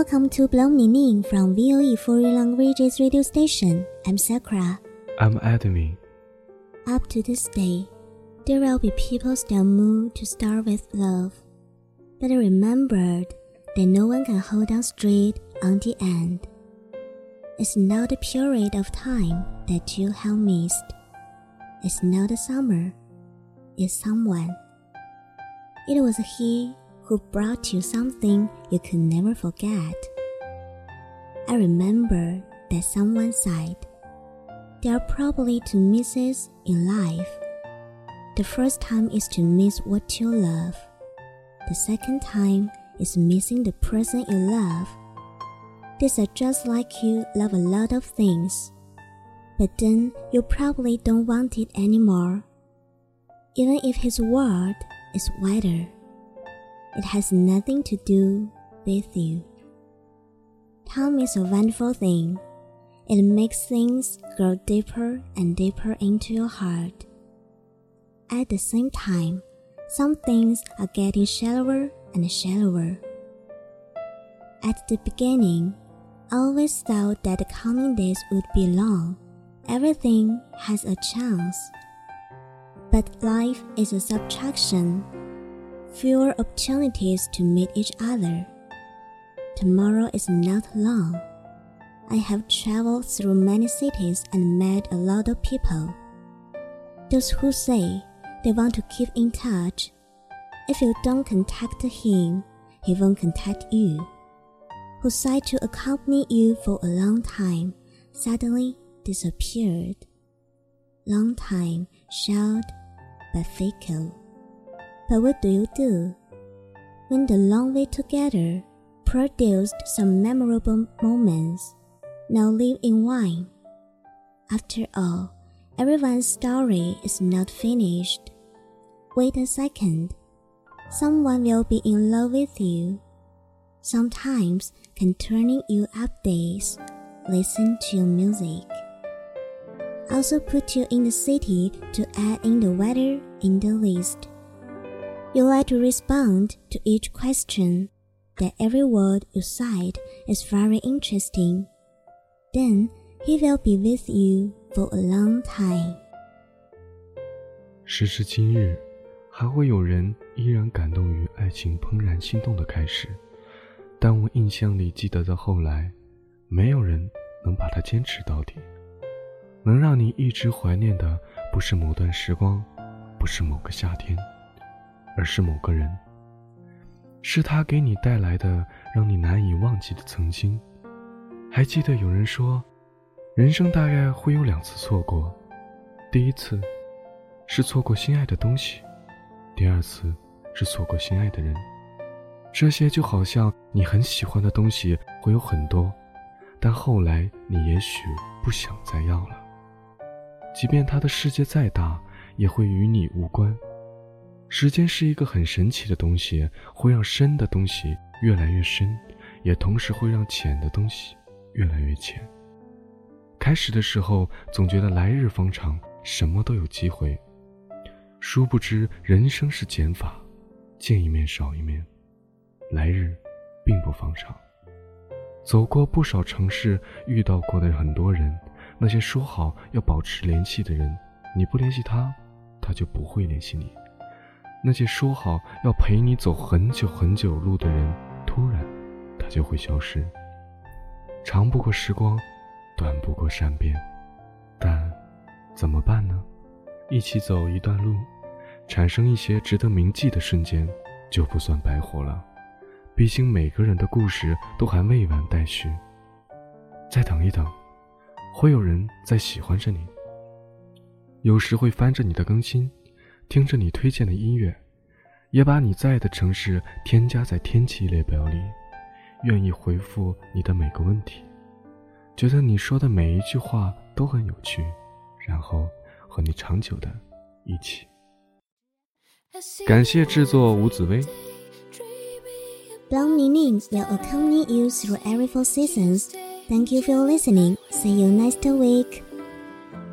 Welcome to Bloom in Ink from VOE Foreign Languages radio station. I'm Sakura. I'm Adami. Up to this day, there will be people still moved to start with love. But I remembered that no one can hold on straight on the end. It's not the period of time that you have missed. It's not the summer. It's someone. It was he who brought you something you could never forget. I remember that someone said, There are probably two misses in life. The first time is to miss what you love. The second time is missing the person you love. These are just like you love a lot of things, but then you probably don't want it anymore. Even if his world is wider. It has nothing to do with you. Time is a wonderful thing. It makes things grow deeper and deeper into your heart. At the same time, some things are getting shallower and shallower. At the beginning, I always thought that the coming days would be long. Everything has a chance. But life is a subtraction fewer opportunities to meet each other. Tomorrow is not long. I have traveled through many cities and met a lot of people. Those who say they want to keep in touch. If you don't contact him, he won't contact you. Who tried to accompany you for a long time suddenly disappeared. Long time, short but fickle. But what do you do? When the long way together produced some memorable moments, now live in wine. After all, everyone's story is not finished. Wait a second. Someone will be in love with you. Sometimes can turning you up days, listen to music. Also put you in the city to add in the weather in the list. You like to respond to each question, that every word you cite is very interesting. Then he will be with you for a long time. 时至今日，还会有人依然感动于爱情怦然心动的开始，但我印象里记得的后来，没有人能把它坚持到底。能让你一直怀念的，不是某段时光，不是某个夏天，而是某个人。是他给你带来的让你难以忘记的曾经。还记得有人说，人生大概会有两次错过，第一次是错过心爱的东西，第二次是错过心爱的人。这些就好像你很喜欢的东西会有很多，但后来你也许不想再要了。即便他的世界再大，也会与你无关。时间是一个很神奇的东西，会让深的东西越来越深，也同时会让浅的东西越来越浅。开始的时候总觉得来日方长，什么都有机会，殊不知人生是减法，见一面少一面，来日并不方长。走过不少城市，遇到过的很多人，那些说好要保持联系的人，你不联系他，他就不会联系你。那些说好要陪你走很久很久路的人，突然，他就会消失。长不过时光，短不过善变，但怎么办呢？一起走一段路，产生一些值得铭记的瞬间，就不算白活了。毕竟每个人的故事都还未完待续。再等一等，会有人在喜欢着你。有时会翻着你的更新。听着你推荐的音乐，也把你在的城市添加在天气列表里，愿意回复你的每个问题，觉得你说的每一句话都很有趣，然后和你长久的一起。感谢制作吴紫薇。Blonde Ning will accompany you through every four seasons. Thank you for listening. See you next week.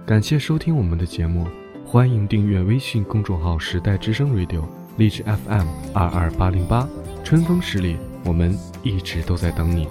感谢收听我们的节目。欢迎订阅微信公众号“时代之声 Radio”，励志 FM 二二八零八，春风十里，我们一直都在等你。